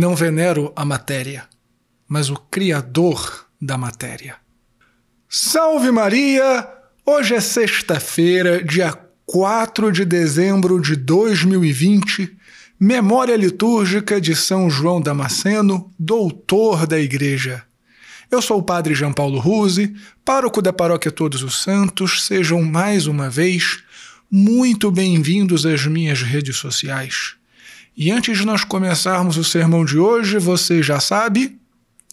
Não venero a matéria, mas o Criador da matéria. Salve Maria! Hoje é sexta-feira, dia 4 de dezembro de 2020, memória litúrgica de São João Damasceno, doutor da Igreja. Eu sou o Padre João Paulo Ruse, pároco da Paróquia Todos os Santos. Sejam mais uma vez muito bem-vindos às minhas redes sociais. E antes de nós começarmos o sermão de hoje, você já sabe?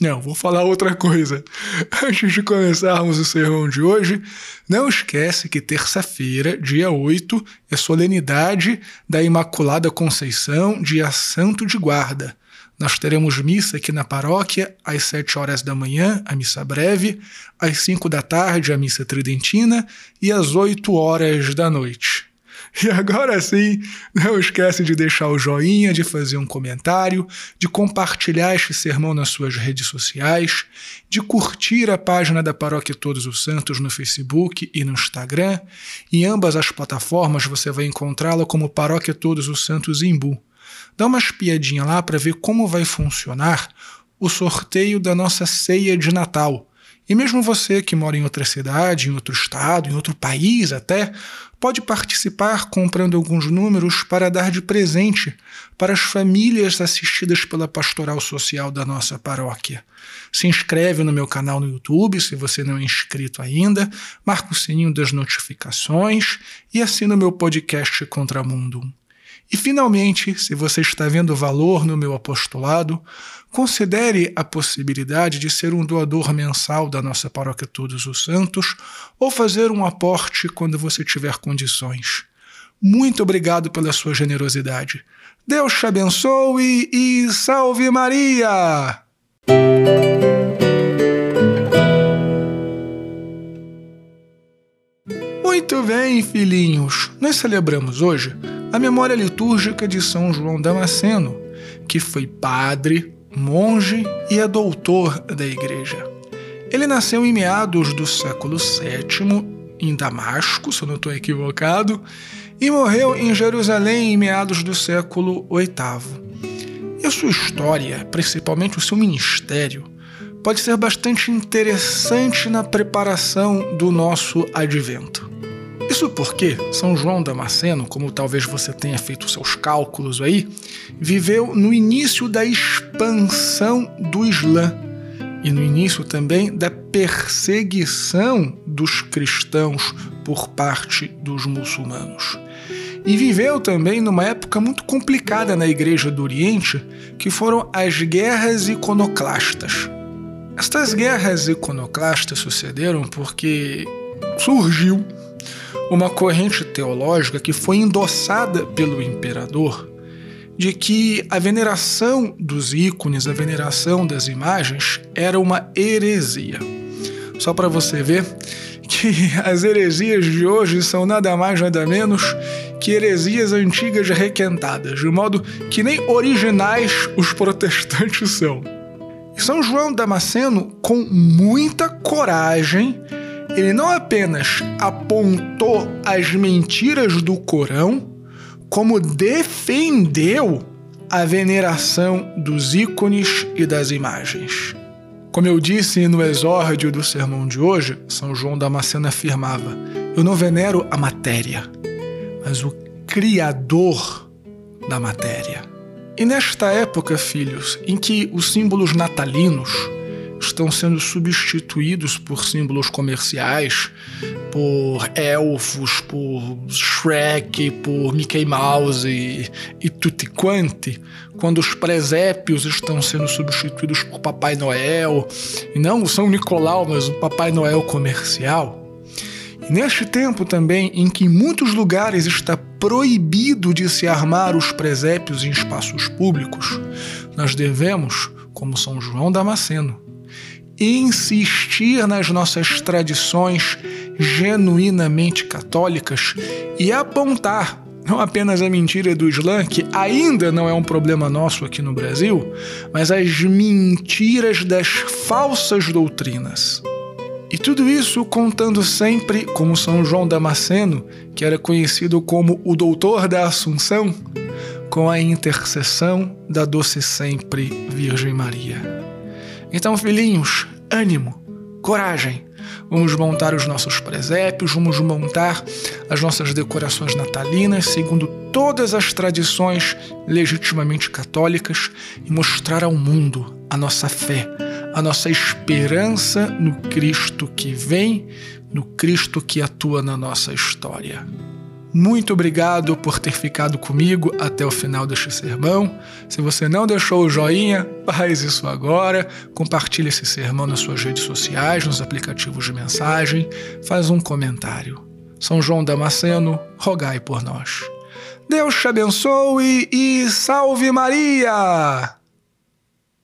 Não, vou falar outra coisa. Antes de começarmos o sermão de hoje, não esquece que terça-feira, dia 8, é solenidade da Imaculada Conceição, dia Santo de Guarda. Nós teremos missa aqui na paróquia às 7 horas da manhã, a missa breve, às 5 da tarde, a missa tridentina e às 8 horas da noite. E agora sim, não esquece de deixar o joinha, de fazer um comentário, de compartilhar este sermão nas suas redes sociais, de curtir a página da Paróquia Todos os Santos no Facebook e no Instagram. Em ambas as plataformas você vai encontrá-la como Paróquia Todos os Santos Imbu. Dá uma espiadinha lá para ver como vai funcionar o sorteio da nossa ceia de Natal. E mesmo você que mora em outra cidade, em outro estado, em outro país até, pode participar comprando alguns números para dar de presente para as famílias assistidas pela pastoral social da nossa paróquia. Se inscreve no meu canal no YouTube, se você não é inscrito ainda, marca o sininho das notificações e assina o meu podcast Contramundo. E finalmente, se você está vendo valor no meu apostolado, considere a possibilidade de ser um doador mensal da nossa paróquia Todos os Santos ou fazer um aporte quando você tiver condições. Muito obrigado pela sua generosidade. Deus te abençoe e salve Maria! Muito bem, filhinhos. Nós celebramos hoje a memória litúrgica de São João Damasceno, que foi padre, monge e é doutor da Igreja. Ele nasceu em meados do século VII, em Damasco, se eu não estou equivocado, e morreu em Jerusalém em meados do século VIII. E a sua história, principalmente o seu ministério, pode ser bastante interessante na preparação do nosso advento. Isso porque São João Damasceno, como talvez você tenha feito seus cálculos aí, viveu no início da expansão do Islã e no início também da perseguição dos cristãos por parte dos muçulmanos. E viveu também numa época muito complicada na Igreja do Oriente, que foram as guerras iconoclastas. Estas guerras iconoclastas sucederam porque surgiu uma corrente teológica que foi endossada pelo imperador de que a veneração dos ícones, a veneração das imagens era uma heresia. Só para você ver que as heresias de hoje são nada mais nada menos que heresias antigas requentadas, de modo que nem originais os protestantes são. São João Damasceno, com muita coragem, ele não apenas apontou as mentiras do Corão, como defendeu a veneração dos ícones e das imagens. Como eu disse no exórdio do sermão de hoje, São João Damasceno afirmava: Eu não venero a matéria, mas o Criador da matéria. E nesta época, filhos, em que os símbolos natalinos, estão sendo substituídos por símbolos comerciais, por elfos, por Shrek, por Mickey Mouse e, e tutti quanti, quando os presépios estão sendo substituídos por Papai Noel, e não o São Nicolau, mas o Papai Noel comercial. E neste tempo também em que em muitos lugares está proibido de se armar os presépios em espaços públicos, nós devemos, como São João Damasceno, insistir nas nossas tradições genuinamente católicas e apontar não apenas a mentira do Islã, que ainda não é um problema nosso aqui no Brasil, mas as mentiras das falsas doutrinas. E tudo isso contando sempre como São João Damasceno, que era conhecido como o Doutor da Assunção, com a intercessão da doce sempre Virgem Maria. Então, filhinhos, ânimo, coragem. Vamos montar os nossos presépios, vamos montar as nossas decorações natalinas segundo todas as tradições legitimamente católicas e mostrar ao mundo a nossa fé, a nossa esperança no Cristo que vem, no Cristo que atua na nossa história. Muito obrigado por ter ficado comigo até o final deste sermão. Se você não deixou o joinha, faz isso agora. Compartilhe esse sermão nas suas redes sociais, nos aplicativos de mensagem. Faz um comentário. São João Damasceno, rogai por nós. Deus te abençoe e salve Maria!